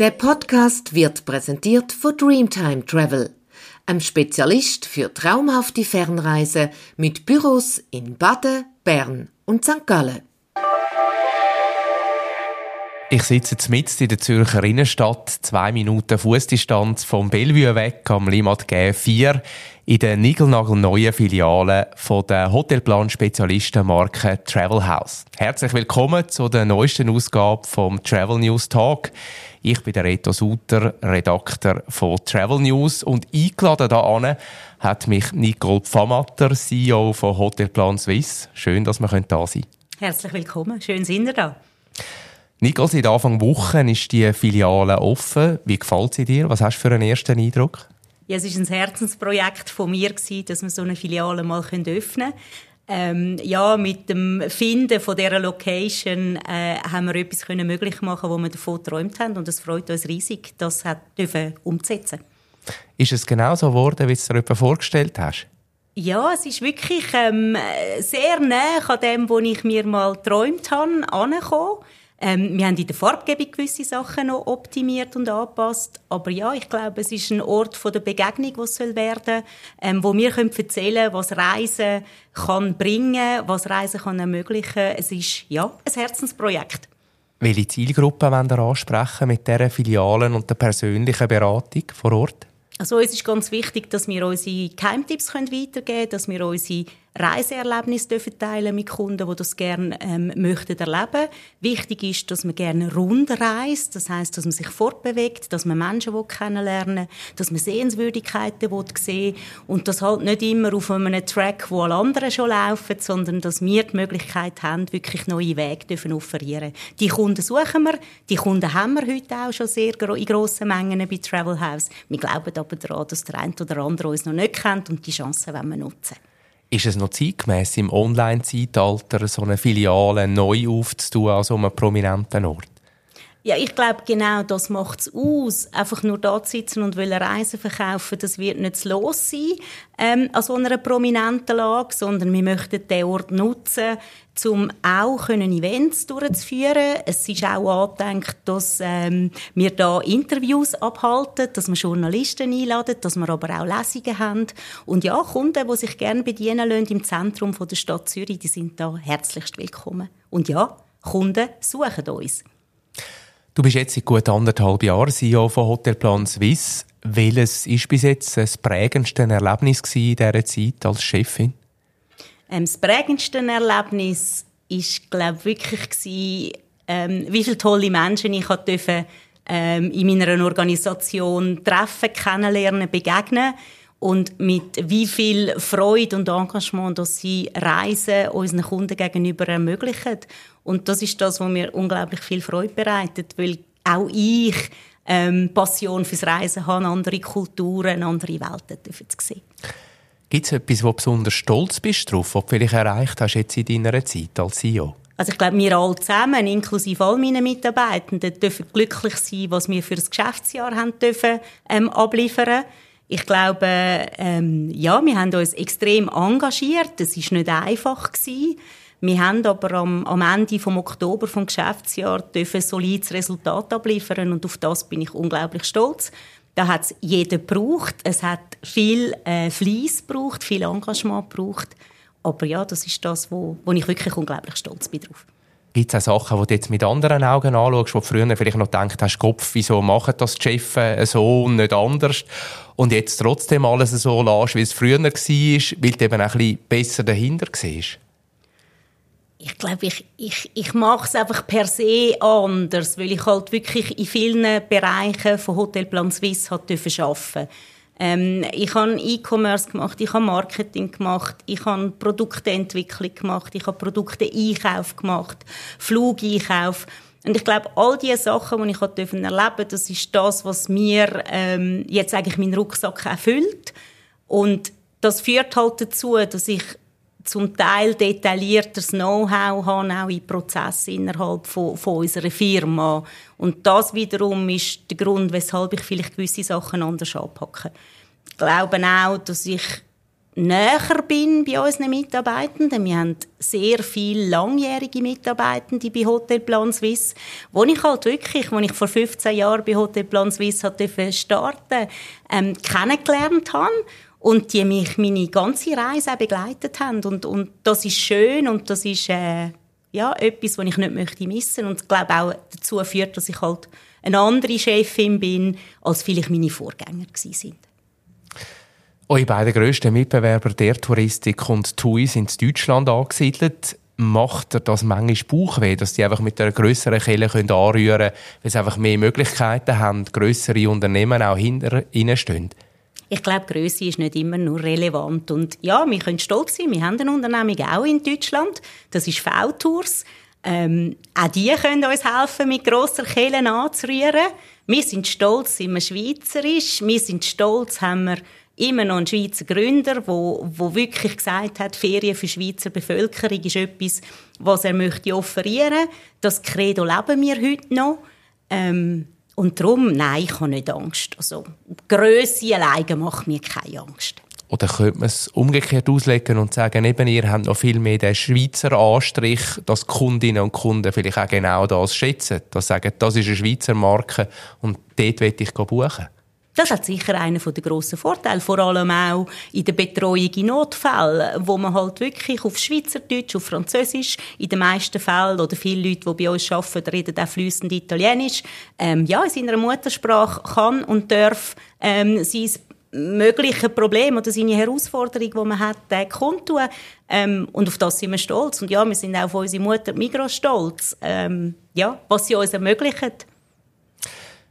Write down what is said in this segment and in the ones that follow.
Der Podcast wird präsentiert von Dreamtime Travel, einem Spezialist für traumhafte Fernreise mit Büros in Baden, Bern und St. Gallen. Ich sitze mitten in der Zürcher Innenstadt, zwei Minuten Fußdistanz vom Bellevue weg am Limmat G4 in der niegelnagelneuen Filiale von der Hotelplan-Spezialistenmarke Travel House. Herzlich willkommen zu der neuesten Ausgabe vom Travel News Talk. Ich bin der Reto Suter, Redakteur von Travel News und eingeladen da an hat mich Nicole Pfammatter, CEO von Hotelplan Suisse. Schön, dass wir da sein können. Herzlich willkommen, schön sind ihr da. Nicole, seit Anfang Woche ist die Filiale offen. Wie gefällt sie dir? Was hast du für einen ersten Eindruck? Ja, es war ein Herzensprojekt von mir, dass wir so eine Filiale mal öffnen können. Ähm, ja, mit dem Finden von dieser Location äh, haben wir etwas können möglich machen, wo wir davon geträumt haben und es freut uns riesig, das dürfen umzusetzen. Ist es genau so geworden, wie du es dir vorgestellt hast? Ja, es ist wirklich ähm, sehr nah an dem, was ich mir mal geträumt habe, angekommen. Ähm, wir haben in der Farbgebung gewisse Sachen noch optimiert und angepasst. Aber ja, ich glaube, es ist ein Ort von der Begegnung, was soll werden, ähm, wo wir können erzählen, was Reisen kann bringen, was Reisen kann ermöglichen. Es ist ja ein Herzensprojekt. Welche Zielgruppe wollen wir ansprechen mit dieser Filialen und der persönlichen Beratung vor Ort? Also es ist ganz wichtig, dass wir unsere Keimtipps weitergeben können, dass wir unsere Reiseerlebnisse dürfen teilen mit Kunden, die das gerne ähm, möchten erleben. Wichtig ist, dass man gerne rund reist, das heißt, dass man sich fortbewegt, dass man Menschen kennenlernen dass man Sehenswürdigkeiten sehen und das halt nicht immer auf einem Track, wo alle anderen schon laufen, sondern dass wir die Möglichkeit haben, wirklich neue Wege dürfen offerieren. Die Kunden suchen wir, die Kunden haben wir heute auch schon sehr in grossen Mengen bei Travel House. Wir glauben aber daran, dass der eine oder andere uns noch nicht kennt und die Chancen wollen wir nutzen. Ist es noch zeitgemäß im Online-Zeitalter, so eine Filiale neu aufzutun an so einem prominenten Ort? Ja, ich glaube, genau das macht es aus. Einfach nur da zu sitzen und Reisen verkaufen, das wird nicht zu los sein ähm, an so einer prominenten Lage, sondern wir möchten den Ort nutzen, um auch können Events durchzuführen. Es ist auch angedenkt, dass ähm, wir da Interviews abhalten, dass wir Journalisten einladen, dass wir aber auch Lesungen haben. Und ja, Kunden, die sich gerne bedienen lassen im Zentrum der Stadt Zürich, die sind da herzlichst willkommen. Und ja, Kunden suchen uns. Du bist jetzt seit gut anderthalb Jahren CEO von Hotelplan Suisse. Welches ist bis jetzt das prägendste Erlebnis in dieser Zeit als Chefin? Ähm, das prägendste Erlebnis ist, glaube wirklich gewesen, ähm, wie viele tolle Menschen ich durfte, ähm, in meiner Organisation treffen, kennenlernen, begegnen und mit wie viel Freude und Engagement, dass sie Reisen unseren Kunden gegenüber ermöglichen. Und das ist das, was mir unglaublich viel Freude bereitet, weil auch ich ähm, Passion fürs Reisen habe, andere Kulturen, andere Welten zu sehen. Gibt es etwas, wo du besonders stolz bist drauf, was du vielleicht erreicht hast jetzt in deiner Zeit als CEO? Also ich glaube, wir alle zusammen, inklusive all meiner Mitarbeitenden, dürfen glücklich sein, was wir für das Geschäftsjahr haben dürfen, ähm, abliefern ich glaube, ähm, ja, wir haben uns extrem engagiert. Es ist nicht einfach gewesen. Wir haben aber am, am Ende vom Oktober vom Geschäftsjahr dürfen ein solides Resultat abliefern und auf das bin ich unglaublich stolz. Da hat es jeder gebraucht. Es hat viel äh, Fleiss gebraucht, viel Engagement gebraucht. Aber ja, das ist das, wo, wo ich wirklich unglaublich stolz bin drauf. Gibt es auch Sachen, die du jetzt mit anderen Augen anschaust, wo du früher vielleicht noch gedacht hast, Kopf, wieso machen das die Chefs so und nicht anders? Und jetzt trotzdem alles so lässt, wie es früher war, weil du eben ein bisschen besser dahinter siehst? Ich glaube, ich, ich, ich mache es einfach per se anders, weil ich halt wirklich in vielen Bereichen von Hotelplan Suisse arbeiten durfte. Ähm, ich habe E-Commerce gemacht, ich habe Marketing gemacht, ich habe Produktentwicklung gemacht, ich habe Produkte-Einkauf gemacht, Flugeinkauf. Und ich glaube, all diese Sachen, die ich erleben durfte, das ist das, was mir ähm, jetzt eigentlich meinen Rucksack erfüllt. Und das führt halt dazu, dass ich zum Teil detaillierteres Know-how haben, auch in Prozessen innerhalb von, von unserer Firma. Und das wiederum ist der Grund, weshalb ich vielleicht gewisse Sachen anders anpacke. Ich glaube auch, dass ich näher bin bei unseren Mitarbeitenden. Wir haben sehr viele langjährige Mitarbeitende bei Hotelplan Suisse, wo ich halt wirklich, wo ich vor 15 Jahren bei Hotelplan Suisse starten, ähm, kennengelernt habe und die mich meine ganze Reise auch begleitet haben und, und das ist schön und das ist äh, ja etwas, was ich nicht möchte missen und glaube auch dazu führt, dass ich halt eine andere Chefin bin, als vielleicht meine Vorgänger sind. Eure beiden grössten Mitbewerber der Touristik und TUI sind in Deutschland angesiedelt. Macht ihr das manchmal Bauchweh, dass die einfach mit einer grösseren Kelle anrühren können, weil sie einfach mehr Möglichkeiten haben, grössere Unternehmen auch hinter ihnen stehen? Ich glaube, Größe ist nicht immer nur relevant. Und ja, wir können stolz sein. Wir haben eine Unternehmung auch in Deutschland. Das ist V-Tours. Ähm, auch die können uns helfen, mit grosser Kellen anzurühren. Wir sind stolz, sind wir schweizerisch. Wir sind stolz, haben wir immer noch einen Schweizer Gründer, wo, wo wirklich gesagt hat, Ferien für die Schweizer Bevölkerung ist etwas, was er möchte offerieren. Das Credo leben wir heute noch. Ähm, und darum, nein, ich habe nicht Angst. Also, Grösse alleine macht mir keine Angst. Oder könnte man es umgekehrt auslegen und sagen, eben, ihr habt noch viel mehr den Schweizer Anstrich, dass Kundinnen und Kunden vielleicht auch genau das schätzen. Dass sagen, das ist eine Schweizer Marke und dort will ich buchen. Das hat sicher einen der grossen Vorteile, vor allem auch in der Betreuung in Notfällen, wo man halt wirklich auf Schweizerdeutsch, auf Französisch, in den meisten Fällen, oder viele Leute, die bei uns arbeiten, reden auch fließend Italienisch, ähm, ja, in seiner Muttersprache kann und darf ähm, sein mögliche Problem oder seine Herausforderung, die man hat, äh, kundtun. Ähm, und auf das sind wir stolz. Und ja, wir sind auch auf unsere Mutter Migros stolz, ähm, ja, was sie uns ermöglicht.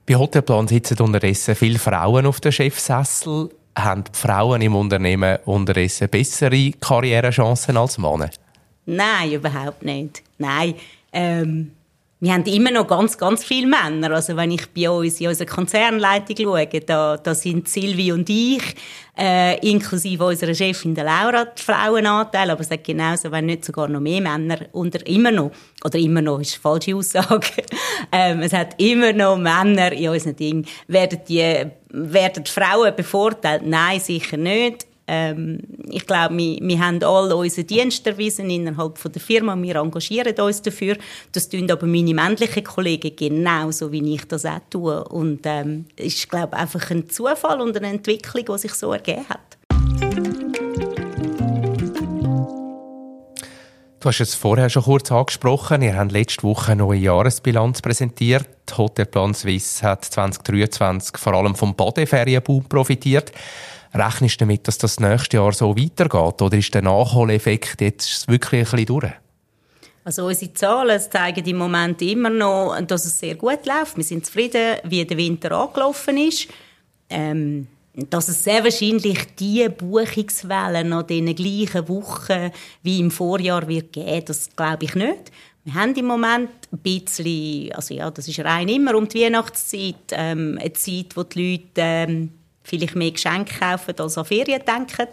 Bei Hotelplan sitzen unterdessen viele Frauen auf den Chefsessel. Haben die Frauen im Unternehmen unterdessen bessere Karrierechancen als Männer? Nein, überhaupt nicht. Nein. Ähm, wir haben immer noch ganz, ganz viele Männer. Also wenn ich bei uns in unserer Konzernleitung schaue, da, da sind Silvi und ich, äh, inklusive unserer Chefin der Laura, die Frauenanteil, aber es hat genauso, wenn nicht sogar noch mehr Männer unter, immer noch, oder immer noch ist eine falsche Aussage, ähm, es hat immer noch Männer in unseren Dingen. Werden die, werden die Frauen bevorteilt? Nein, sicher nicht. Ähm, ich glaube, wir, wir haben alle unseren Dienst erwiesen innerhalb von der Firma. Wir engagieren uns dafür. Das tun aber meine männlichen Kollegen genauso, wie ich das auch tue. Und ähm, ist, glaube einfach ein Zufall und eine Entwicklung, die sich so ergeben hat. Du hast es vorher schon kurz angesprochen. Ihr habt letzte Woche eine neue Jahresbilanz präsentiert. Hotelplan Suisse hat 2023 vor allem vom Badeferienboom profitiert. Rechnest du damit, dass das nächste Jahr so weitergeht? Oder ist der Nachholeffekt jetzt wirklich ein bisschen durch? Also unsere Zahlen zeigen im Moment immer noch, dass es sehr gut läuft. Wir sind zufrieden, wie der Winter angelaufen ist. Ähm, dass es sehr wahrscheinlich die Buchungswellen in den gleichen Wochen wie im Vorjahr wird geben, das glaube ich nicht. Wir haben im Moment ein bisschen, also ja, das ist rein immer um die Weihnachtszeit, ähm, eine Zeit, wo die Leute ähm, vielleicht mehr Geschenke kaufen, als an Ferien denken.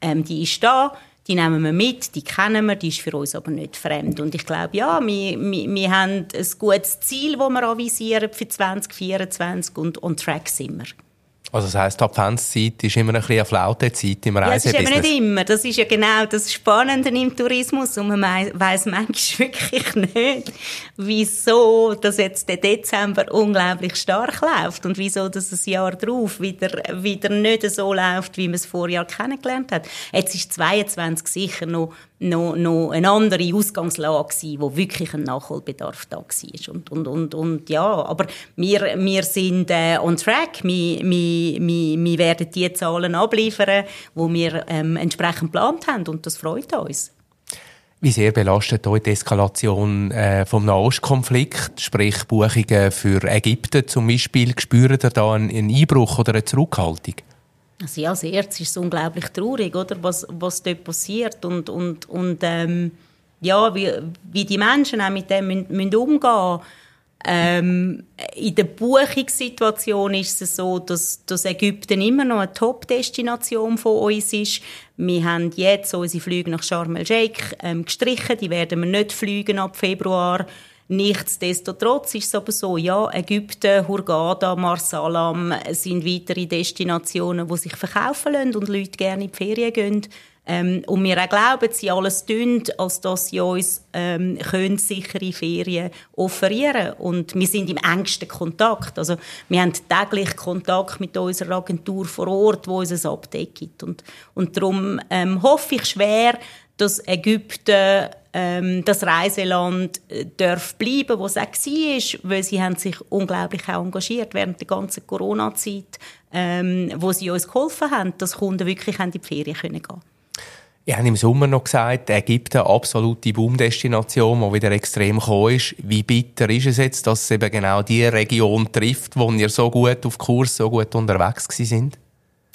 Ähm, die ist da, die nehmen wir mit, die kennen wir, die ist für uns aber nicht fremd. Und ich glaube, ja, wir, wir, wir haben ein gutes Ziel, das wir avisieren für 2024 und on track sind wir. Also das heisst, die Adventszeit ist immer ein bisschen eine Flaute-Zeit im Reisebusiness? Ja, das ist eben nicht immer. Das ist ja genau das Spannende im Tourismus und man weiss manchmal wirklich nicht, wieso das jetzt der Dezember unglaublich stark läuft und wieso das ein Jahr darauf wieder, wieder nicht so läuft, wie man es vorher kennengelernt hat. Jetzt ist 22 sicher noch noch, noch eine andere Ausgangslage gewesen, wo wirklich ein Nachholbedarf da war. Und, und, und, und ja, aber wir, wir sind äh, on track. Wir, wir, wir, wir werden die Zahlen abliefern, die wir ähm, entsprechend geplant haben und das freut uns. Wie sehr belastet euch die Eskalation äh, vom Nahostkonflikt, sprich Buchungen für Ägypten zum Beispiel? Spürt ihr da einen, einen Einbruch oder eine Zurückhaltung? Also ja, als erstes ist es unglaublich traurig, oder, was, was dort passiert und, und, und ähm, ja, wie, wie die Menschen auch mit dem müssen, müssen umgehen ähm, in der Buchungssituation ist es so, dass, dass Ägypten immer noch eine Top-Destination von uns ist. Wir haben jetzt unsere Flüge nach Sharm el-Sheikh ähm, gestrichen, die werden wir nicht fliegen ab Februar. Nichtsdestotrotz ist es aber so, ja, Ägypten, Hurghada, Marsalam sind weitere Destinationen, die sich verkaufen lassen und Leute gerne in die Ferien gehen. Ähm, und wir auch glauben, sie alles tun, als dass sie uns ähm, können sichere Ferien offerieren Und wir sind im engsten Kontakt. Also wir haben täglich Kontakt mit unserer Agentur vor Ort, wo uns ein Update. Und, und darum ähm, hoffe ich schwer, dass Ägypten ähm, das Reiseland äh, darf bleiben, wo es auch war, weil sie haben sich unglaublich auch engagiert während der ganzen Corona-Zeit, ähm, wo sie uns geholfen haben, dass Kunden wirklich in die Ferien gehen können. Ich habe im Sommer noch gesagt, Ägypten eine absolute Boomdestination, die wieder extrem gekommen ist. Wie bitter ist es jetzt, dass es eben genau die Region trifft, wo ihr so gut auf Kurs, so gut unterwegs sind?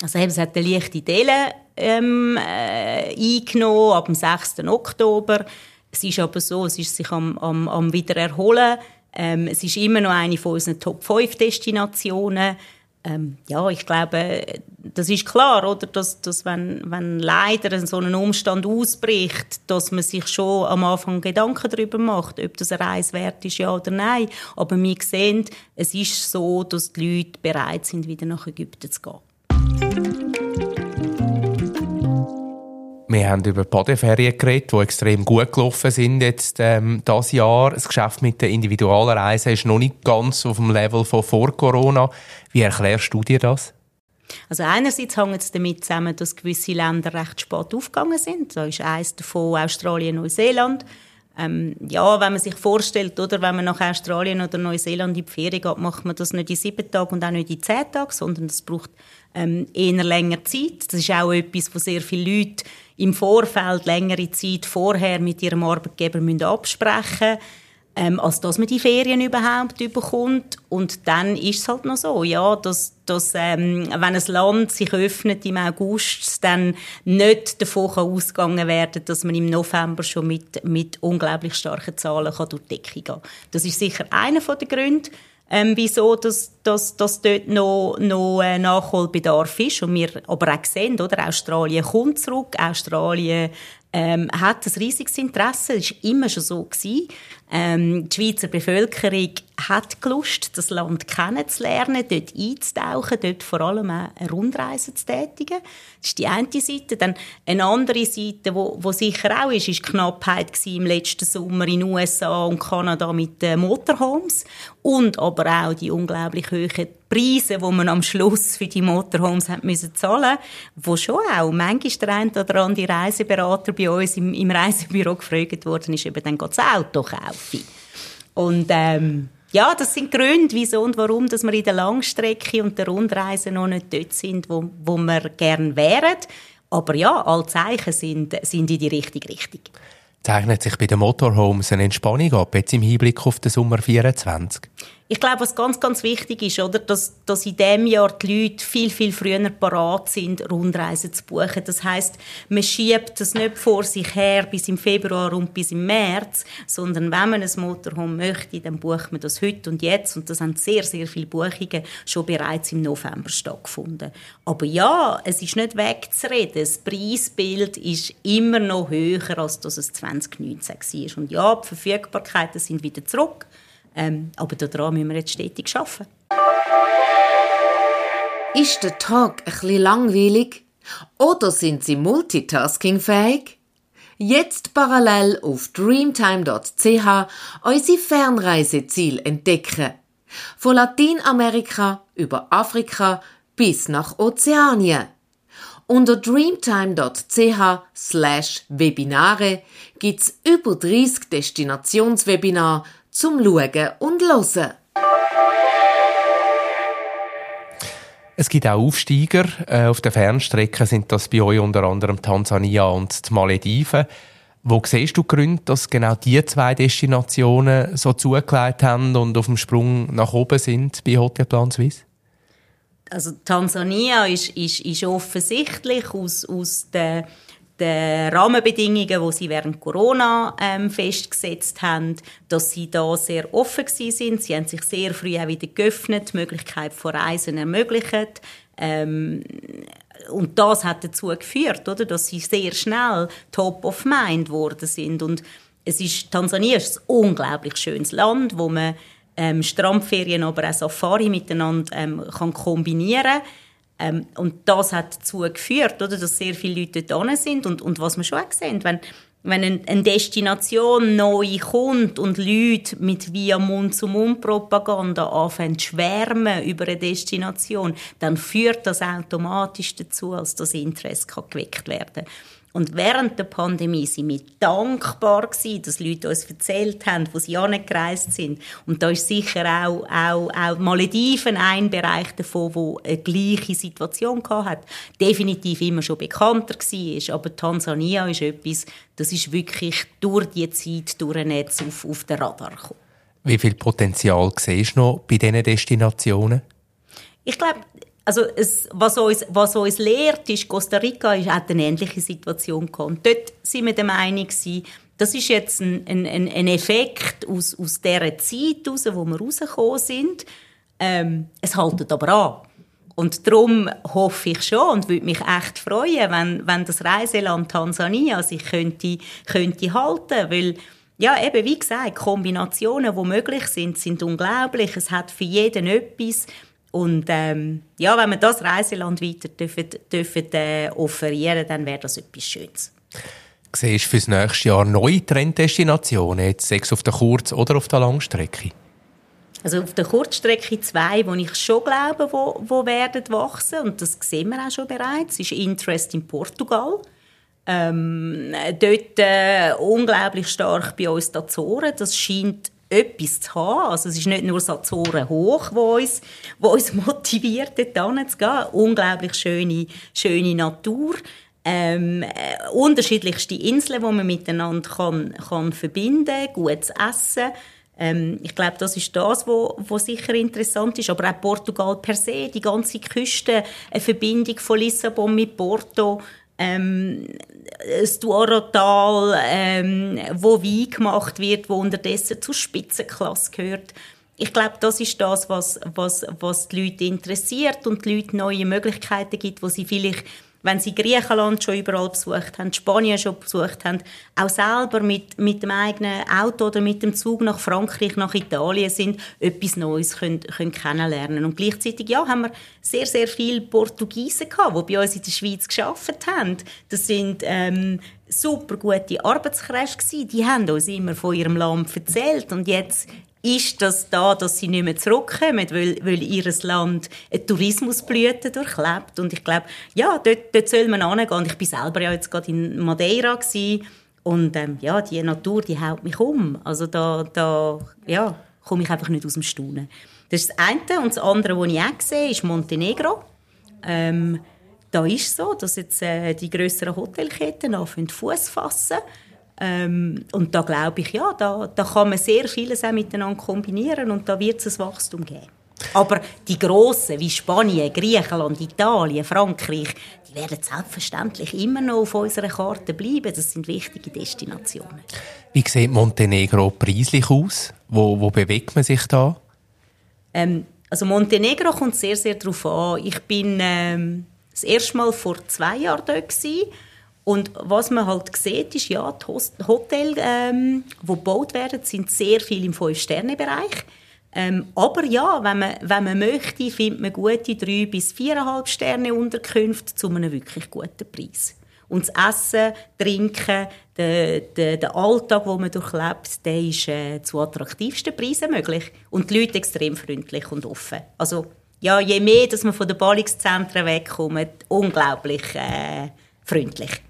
Also eben, es hat eine leichte Delle ähm, äh, eingenommen ab dem 6. Oktober. Es ist aber so, es ist sich am, am, am wieder erholen. Ähm, es ist immer noch eine von unseren Top 5 Destinationen. Ähm, ja, ich glaube, das ist klar, oder? Dass, dass wenn, wenn leider so ein Umstand ausbricht, dass man sich schon am Anfang Gedanken darüber macht, ob das eine Reise wert ist, ja oder nein. Aber wir sehen, es ist so, dass die Leute bereit sind, wieder nach Ägypten zu gehen. Wir haben über Badeferien geredet, die extrem gut gelaufen sind jetzt ähm, das Jahr. Das Geschäft mit den Individualreisen ist noch nicht ganz auf dem Level von vor Corona. Wie erklärst du dir das? Also einerseits hängt es damit zusammen, dass gewisse Länder recht spät aufgegangen sind. Da ist eines davon Australien, Neuseeland. Ähm, ja, wenn man sich vorstellt, oder, wenn man nach Australien oder Neuseeland in die Ferien geht, macht man das nicht in sieben Tagen und auch nicht in zehn Tagen, sondern das braucht ähm, eher länger Zeit. Das ist auch etwas, wo sehr viele Leute im Vorfeld längere Zeit vorher mit ihrem Arbeitgeber müssen absprechen ähm, als dass man die Ferien überhaupt bekommt. Und dann ist es halt noch so, ja, dass, dass ähm, wenn ein Land sich öffnet im August, dann nicht davon ausgegangen werden dass man im November schon mit, mit unglaublich starken Zahlen durch die Decke gehen kann. Das ist sicher einer der Gründe ähm, wieso dass, dass, dass dort noch, noch äh, Nachholbedarf ist. Und wir aber auch sehen, oder? Australien kommt zurück, Australien ähm, hat ein riesiges Interesse, das war immer schon so. Gewesen. Ähm, die Schweizer Bevölkerung hat Lust, das Land kennenzulernen, dort einzutauchen, dort vor allem auch eine Rundreise zu tätigen. Das ist die eine Seite. Dann eine andere Seite, wo sicher auch ist, ist die Knappheit im letzten Sommer in den USA und Kanada mit den Motorhomes und aber auch die unglaublich hohen Preise, die man am Schluss für die Motorhomes hat müssen zahlen, wo schon auch manchmal der eine oder andere Reiseberater bei uns im, im Reisebüro gefragt worden ist, eben dann das Auto kaufen. Und ähm, ja, das sind Gründe, wieso und warum, dass wir in der Langstrecke und der Rundreise noch nicht dort sind, wo, wo wir gerne wären. Aber ja, alle Zeichen sind, sind in die richtige Richtung. Zeichnet sich bei den Motorhomes eine Entspannung ab, jetzt im Hinblick auf den Sommer 24? Ich glaube, was ganz, ganz wichtig ist, oder, dass, dass in diesem Jahr die Leute viel, viel früher parat sind, Rundreisen zu buchen. Das heißt, man schiebt das nicht vor sich her bis im Februar und bis im März, sondern wenn man ein Motorhome möchte, dann bucht man das heute und jetzt. Und das haben sehr, sehr viele Buchungen schon bereits im November stattgefunden. Aber ja, es ist nicht wegzureden. Das Preisbild ist immer noch höher, als das es 2019 war. Und ja, die Verfügbarkeiten sind wieder zurück. Ähm, aber daran müssen wir jetzt stetig arbeiten. Ist der Tag bisschen langweilig? Oder sind Sie multitaskingfähig? Jetzt parallel auf dreamtime.ch unsere Fernreiseziel entdecken. Von Lateinamerika über Afrika bis nach Ozeanien. Unter dreamtime.ch slash Webinare gibt's über 30 Destinationswebinare zum Schauen und Hören. Es gibt auch Aufsteiger. Äh, auf der Fernstrecke sind das bei euch unter anderem Tansania und die Malediven. Wo siehst du Gründe, dass genau diese zwei Destinationen so zugelegt haben und auf dem Sprung nach oben sind bei Hotelplan Suisse? Also Tansania ist, ist, ist offensichtlich aus, aus der den Rahmenbedingungen, die sie während Corona ähm, festgesetzt haben, dass sie da sehr offen sind. Sie haben sich sehr früh auch wieder geöffnet, die Möglichkeit von Reisen ermöglicht. Ähm, und das hat dazu geführt, oder, dass sie sehr schnell top of mind geworden sind. Und es ist, Tansania ist ein unglaublich schönes Land, wo man ähm, Strandferien, aber auch Safari miteinander ähm, kann kombinieren ähm, Und das hat dazu geführt, oder, dass sehr viele Leute dort sind. Und, und was wir schon auch sehen, wenn, wenn eine Destination neu kommt und Leute mit via Mund-zu-Mund-Propaganda anfangen zu schwärmen über eine Destination, dann führt das automatisch dazu, dass das Interesse geweckt werden kann. Und während der Pandemie sind wir dankbar gewesen, dass Leute uns erzählt haben, wo sie angereist sind. Und da ist sicher auch, auch, auch Malediven ein Bereich davon, wo eine gleiche Situation hat. Definitiv immer schon bekannter war. Aber Tansania ist etwas, das ist wirklich durch die Zeit, durch ein Netz auf, auf den Radar gekommen. Wie viel Potenzial siehst du noch bei diesen Destinationen? Ich glaube, also es, was, uns, was uns lehrt, ist, Costa Rica hat eine ähnliche Situation gehabt. Dort sind wir der Meinung das ist jetzt ein, ein, ein Effekt aus, aus dieser Zeit heraus, wo wir rausgekommen sind. Ähm, es haltet aber an. Und darum hoffe ich schon und würde mich echt freuen, wenn, wenn das Reiseland Tansania sich könnte, könnte halten, weil ja, eben, wie gesagt, Kombinationen, die möglich sind, sind unglaublich. Es hat für jeden etwas. Und ähm, ja, wenn wir das Reiseland weiter dürfen, dürfen, äh, offerieren, dann wäre das etwas Schönes. Siehst du für das nächste Jahr neue Trenddestinationen, jetzt sechs auf der Kurz- oder auf der Langstrecke? Also auf der Kurzstrecke zwei, wo ich schon glaube, wo, wo werden wachsen und das sehen wir auch schon bereits, ist Interest in Portugal. Ähm, dort äh, unglaublich stark bei uns die Azoren. Das scheint etwas zu haben. Also es ist nicht nur Sazoren hoch, wo uns, wo uns motiviert, dort zu gehen. Unglaublich schöne, schöne Natur. Ähm, äh, unterschiedlichste Inseln, die man miteinander kann, kann verbinden gutes Essen. Ähm, ich glaube, das ist das, was sicher interessant ist. Aber auch Portugal per se, die ganze Küste, eine Verbindung von Lissabon mit Porto, ähm, das Douro-Tal, ähm, wo Wein gemacht wird, wo unterdessen zur Spitzenklasse gehört. Ich glaube, das ist das, was, was, was die Leute interessiert und die Leute neue Möglichkeiten gibt, wo sie vielleicht wenn sie Griechenland schon überall besucht haben, Spanien schon besucht haben, auch selber mit, mit dem eigenen Auto oder mit dem Zug nach Frankreich, nach Italien sind, etwas Neues können, können kennenlernen. Und gleichzeitig, ja, haben wir sehr, sehr viele Portugiesen gehabt, die bei uns in der Schweiz geschafft haben. Das sind, ähm, super gute Arbeitskräfte gewesen. Die haben uns immer von ihrem Land erzählt und jetzt ist das da, dass sie nicht mehr zurückkommen, weil, weil ihr Land eine Tourismusblüte durchlebt. Und ich glaube, ja, dort, dort soll man hingehen. Ich war selber ja jetzt gerade in Madeira gewesen. und ähm, ja, die Natur, die haut mich um. Also da, da ja, komme ich einfach nicht aus dem Staunen. Das ist das eine. Und das andere, was ich auch sehe, ist Montenegro. Ähm, da ist es so, dass jetzt äh, die größeren Hotelketten anfangen Fuß fassen ähm, und da glaube ich, ja, da, da kann man sehr vieles auch miteinander kombinieren und da wird es ein Wachstum geben. Aber die grossen wie Spanien, Griechenland, Italien, Frankreich, die werden selbstverständlich immer noch auf unserer Karte bleiben. Das sind wichtige Destinationen. Wie sieht Montenegro preislich aus? Wo, wo bewegt man sich da? Ähm, also Montenegro kommt sehr, sehr darauf an. Ich bin ähm, das erste Mal vor zwei Jahren dort gewesen. Und was man halt sieht, ist, ja, die Hotels, ähm, die gebaut werden, sind sehr viel im Fünf-Sterne-Bereich. Ähm, aber ja, wenn man, wenn man möchte, findet man gute drei bis viereinhalb Sterne Unterkünfte zu einem wirklich guten Preis. Und das Essen, Trinken, der, der, der Alltag, den man durchlebt, der ist äh, zu attraktivsten Preisen möglich. Und die Leute extrem freundlich und offen. Also, ja, je mehr dass man von den Ballungszentren wegkommt, unglaublich äh, freundlich.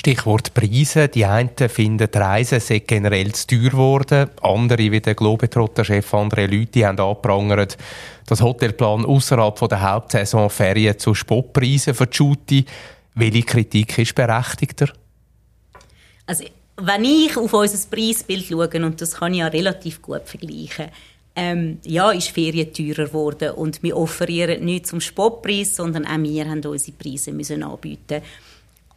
Stichwort Preise. Die einen finden, die Reisen sind generell zu teuer geworden. Andere, wie der Globetrotter-Chef André Lüthi, haben angeprangert, dass Hotelplan außerhalb der Hauptsaison Ferien zu Spottpreisen Schuti. Welche Kritik ist berechtigter? Also, wenn ich auf unser Preisbild schaue, und das kann ich ja relativ gut vergleichen, ähm, ja, ist Ferien teurer geworden und wir offerieren nicht zum Spottpreis, sondern auch wir haben unsere Preise müssen anbieten.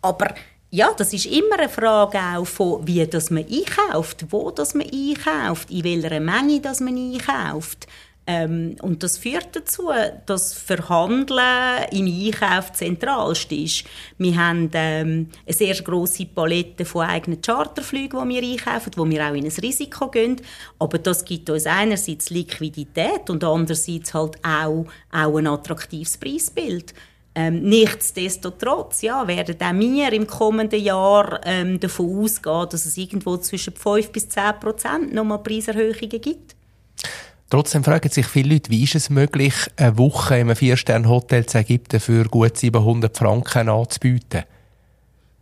Aber ja, das ist immer eine Frage auch von, wie das man einkauft, wo das man einkauft, in welcher Menge das man einkauft. Ähm, und das führt dazu, dass Verhandeln im Einkauf zentralst ist. Wir haben ähm, eine sehr grosse Palette von eigenen Charterflügen, die wir einkaufen, wo wir auch in ein Risiko gehen. Aber das gibt uns einerseits Liquidität und andererseits halt auch, auch ein attraktives Preisbild. Ähm, nichtsdestotrotz ja, werden auch wir im kommenden Jahr ähm, davon ausgehen, dass es irgendwo zwischen 5 bis 10 Prozent nochmal Preiserhöhungen gibt. Trotzdem fragen sich viele Leute, wie ist es möglich, eine Woche in einem Vier-Sterne-Hotel zu Ägypten für gut 700 Franken anzubieten?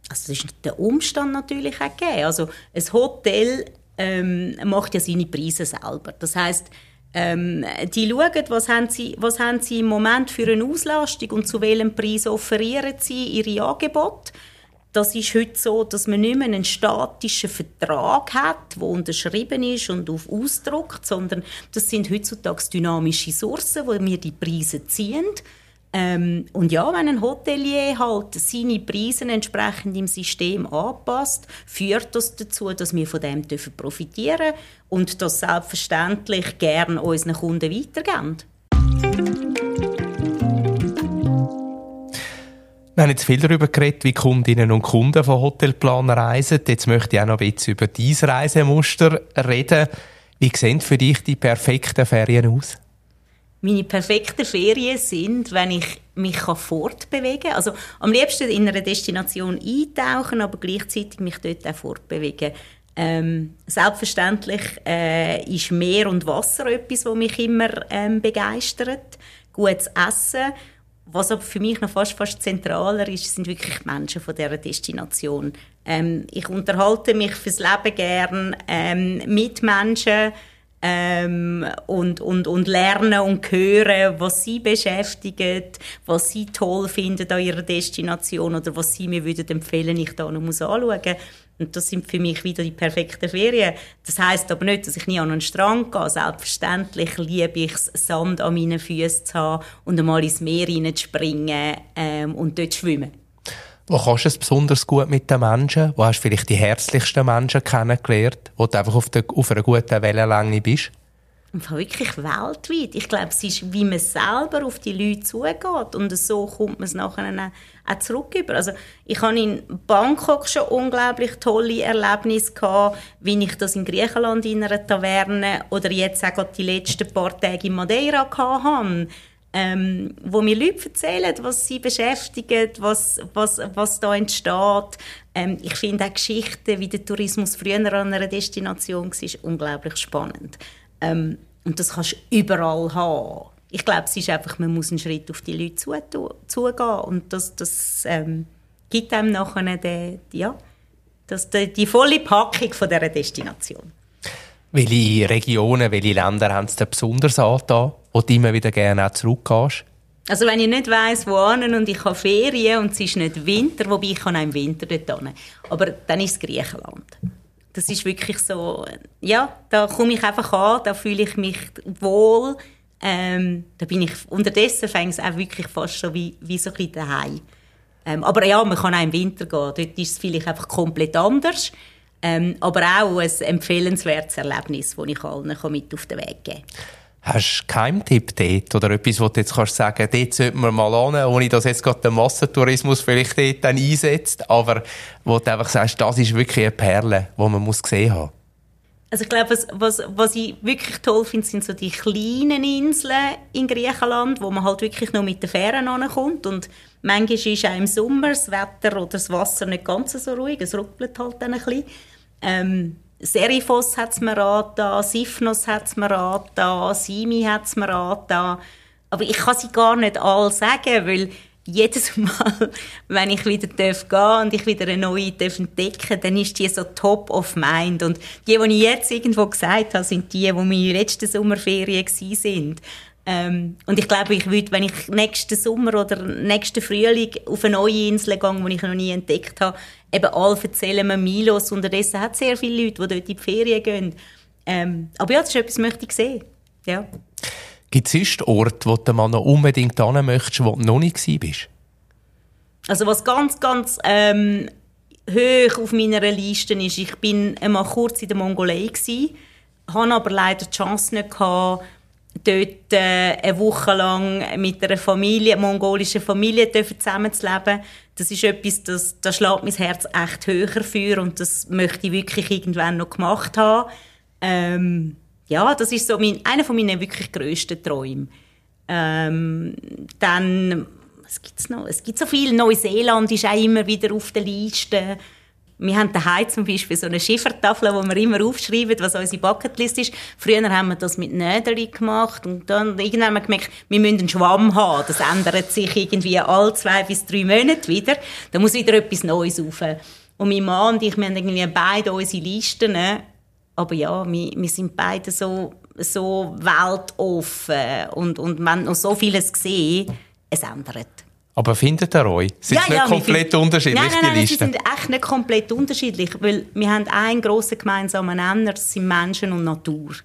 Also das ist der Umstand natürlich auch gegeben. Also ein Hotel ähm, macht ja seine Preise selber. Das heißt, ähm, die schauen, was haben, sie, was haben sie im Moment für eine Auslastung und zu welchem Preis offerieren sie ihre Angebote das ist heute so, dass man nicht mehr einen statischen Vertrag hat, der unterschrieben ist und auf ausdruckt, sondern das sind heutzutage dynamische Sourcen, wo wir die Preise ziehen. Ähm, und ja, wenn ein Hotelier halt seine Preise entsprechend im System anpasst, führt das dazu, dass wir von dem profitieren dürfen und das selbstverständlich gerne unseren Kunden weitergeben. Wir haben jetzt viel darüber geredet, wie Kundinnen und Kunden von Hotelplanern reisen. Jetzt möchte ich auch noch ein bisschen über dein Reisemuster reden. Wie sehen für dich die perfekten Ferien aus? Meine perfekten Ferien sind, wenn ich mich fortbewegen kann. Also am liebsten in einer Destination eintauchen, aber gleichzeitig mich dort auch fortbewegen. Ähm, selbstverständlich äh, ist Meer und Wasser etwas, was mich immer ähm, begeistert. Gutes Essen was aber für mich noch fast, fast zentraler ist, sind wirklich die Menschen von dieser Destination. Ähm, ich unterhalte mich fürs Leben gern ähm, mit Menschen ähm, und, und, und lerne und höre, was sie beschäftigt, was sie toll finden an ihrer Destination oder was sie mir würden empfehlen, ich da noch anschauen muss. Und das sind für mich wieder die perfekten Ferien. Das heißt aber nicht, dass ich nie an einen Strand gehe. Selbstverständlich liebe ich es, Sand an meinen Füßen zu haben und einmal ins Meer hineinzuspringen ähm, und dort schwimmen. Wo kannst du es besonders gut mit den Menschen? Wo hast du vielleicht die herzlichsten Menschen kennengelernt, wo du einfach auf, der, auf einer guten Wellenlänge bist? Wirklich weltweit. Ich glaube, es ist, wie man selber auf die Leute zugeht. Und so kommt man es nachher auch zurück. Also, ich hatte in Bangkok schon unglaublich tolle Erlebnisse gehabt, wie ich das in Griechenland in einer Taverne oder jetzt auch die letzten paar Tage in Madeira hatte. Ähm, wo mir Leute erzählen, was sie beschäftigt, was, was, was da entsteht. Ähm, ich finde auch Geschichten, wie der Tourismus früher an einer Destination war, unglaublich spannend. Ähm, und das kannst du überall haben. Ich glaube, es ist einfach, man muss einen Schritt auf die Leute zu, zugehen und das, das ähm, gibt einem nachher den, ja, das, die, die volle Packung von dieser Destination. Welche Regionen, welche Länder haben es dir besonders angetan, wo du immer wieder gerne auch zurückgehst? Also wenn ich nicht weiss, wo hin und ich habe Ferien und es ist nicht Winter, wobei ich kann auch im Winter dort hin, aber dann ist es Griechenland. Das ist wirklich so, ja, da komme ich einfach an, da fühle ich mich wohl. Ähm, da bin ich, unterdessen fängt es auch wirklich fast schon wie, wie so ein bisschen daheim. Ähm, aber ja, man kann auch im Winter gehen. Dort ist es vielleicht einfach komplett anders. Ähm, aber auch ein empfehlenswertes Erlebnis, das ich allen mit auf den Weg geben kann. Hast du keinen Tipp dort? Oder etwas, wo du jetzt kannst sagen, dort sollten wir mal an, ohne dass jetzt gerade der Massentourismus vielleicht dort dann einsetzt, aber wo du einfach sagst, das ist wirklich eine Perle, die man muss gesehen haben also ich glaube, was, was, was ich wirklich toll finde, sind so die kleinen Inseln in Griechenland, wo man halt wirklich nur mit den Fähren ankommt und manchmal ist auch im Sommer das Wetter oder das Wasser nicht ganz so ruhig, es ruckelt halt dann ein bisschen. Ähm, Serifos hat es mir angetan, Sifnos hat es mir angetan, Simi hat es mir angetan. Aber ich kann sie gar nicht alle sagen, weil jedes Mal, wenn ich wieder darf und ich wieder eine neue darf entdecken dann ist die so top of mind. Und die, die ich jetzt irgendwo gesagt habe, sind die, die meine letzten Sommerferien sind. Ähm, und ich glaube, ich würde, wenn ich nächsten Sommer oder nächsten Frühling auf eine neue Insel gehe, die ich noch nie entdeckt habe, eben alle erzählen mir Milos. Unterdessen hat es sehr viele Leute, die dort in die Ferien gehen. Ähm, aber ja, das ist etwas, das möchte ich sehen. Ja. Gibt es Orte, wo du mal noch unbedingt hin möchtest, wo du noch nicht bist? Also was ganz, ganz ähm, hoch auf meiner Liste ist, ich bin einmal kurz in der Mongolei gsi, hatte aber leider die Chance nicht gehabt, dort äh, eine Woche lang mit einer Familie, einer mongolischen Familie zusammenzuleben. Das ist etwas, das, das schlägt mein Herz echt höher für und das möchte ich wirklich irgendwann noch gemacht haben. Ähm, ja, das ist so mein, einer von meinen wirklich grössten Träumen. Ähm, dann, was gibt's noch? Es gibt so viel. Neuseeland ist auch immer wieder auf der Liste. Wir haben daheim zum Beispiel so eine Schiffertafel, wo wir immer aufschreiben, was unsere Bucketlist ist. Früher haben wir das mit Näderi gemacht und dann irgendwann haben wir gemerkt, wir müssen einen Schwamm haben. Das ändert sich irgendwie alle zwei bis drei Monate wieder. Da muss wieder etwas Neues rauf. Und mein Mann und ich, wir haben irgendwie beide unsere Listen. Aber ja, wir, wir sind beide so, so weltoffen und, und wir haben noch so vieles gesehen, es ändert. Aber findet ihr euch? Sind ja, nicht ja, komplett find... unterschiedlich, nein, nein, nein, die sind echt nicht komplett unterschiedlich, weil wir haben einen grossen gemeinsamen Nenner, das sind Menschen und Natur.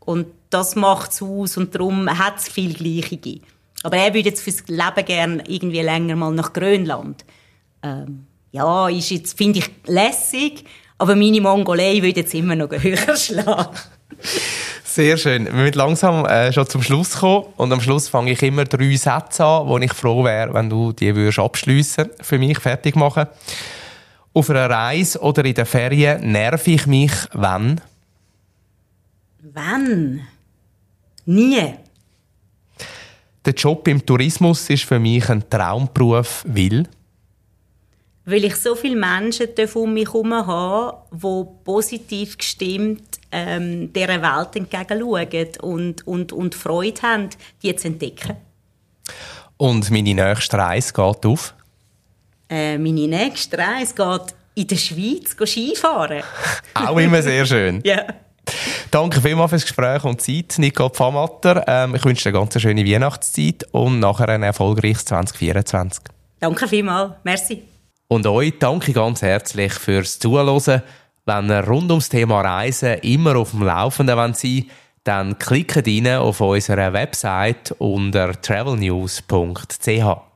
Und das macht es aus und darum hat es viel Gleiche. Aber er würde jetzt fürs Leben gerne irgendwie länger mal nach Grönland. Ähm, ja, ist jetzt, finde ich, lässig, aber meine Mongolei würde jetzt immer noch höher schlagen. Sehr schön. Wir müssen langsam äh, schon zum Schluss kommen. Und am Schluss fange ich immer drei Sätze an, wo ich froh wäre, wenn du die würdest abschliessen für mich fertig machen. Auf einer Reise oder in den Ferien nerv ich mich, wann? Wann? Nie. Der Job im Tourismus ist für mich ein Traumberuf, weil? Weil ich so viele Menschen um mich herum habe, die positiv gestimmt ähm, dieser Welt entgegenschauen und, und, und Freude haben, die zu entdecken. Und meine nächste Reise geht auf? Äh, meine nächste Reise geht in der Schweiz Skifahren. Auch immer sehr schön. ja. Danke vielmals fürs Gespräch und Zeit, Nico Pfammatter. Ähm, ich wünsche dir eine ganz schöne Weihnachtszeit und nachher ein erfolgreiches 2024. Danke vielmals. Merci. Und euch danke ganz herzlich fürs Zuhören. Wenn ihr rund ums Thema Reisen immer auf dem Laufenden sein wollt, dann klickt rein auf unserer Website unter travelnews.ch.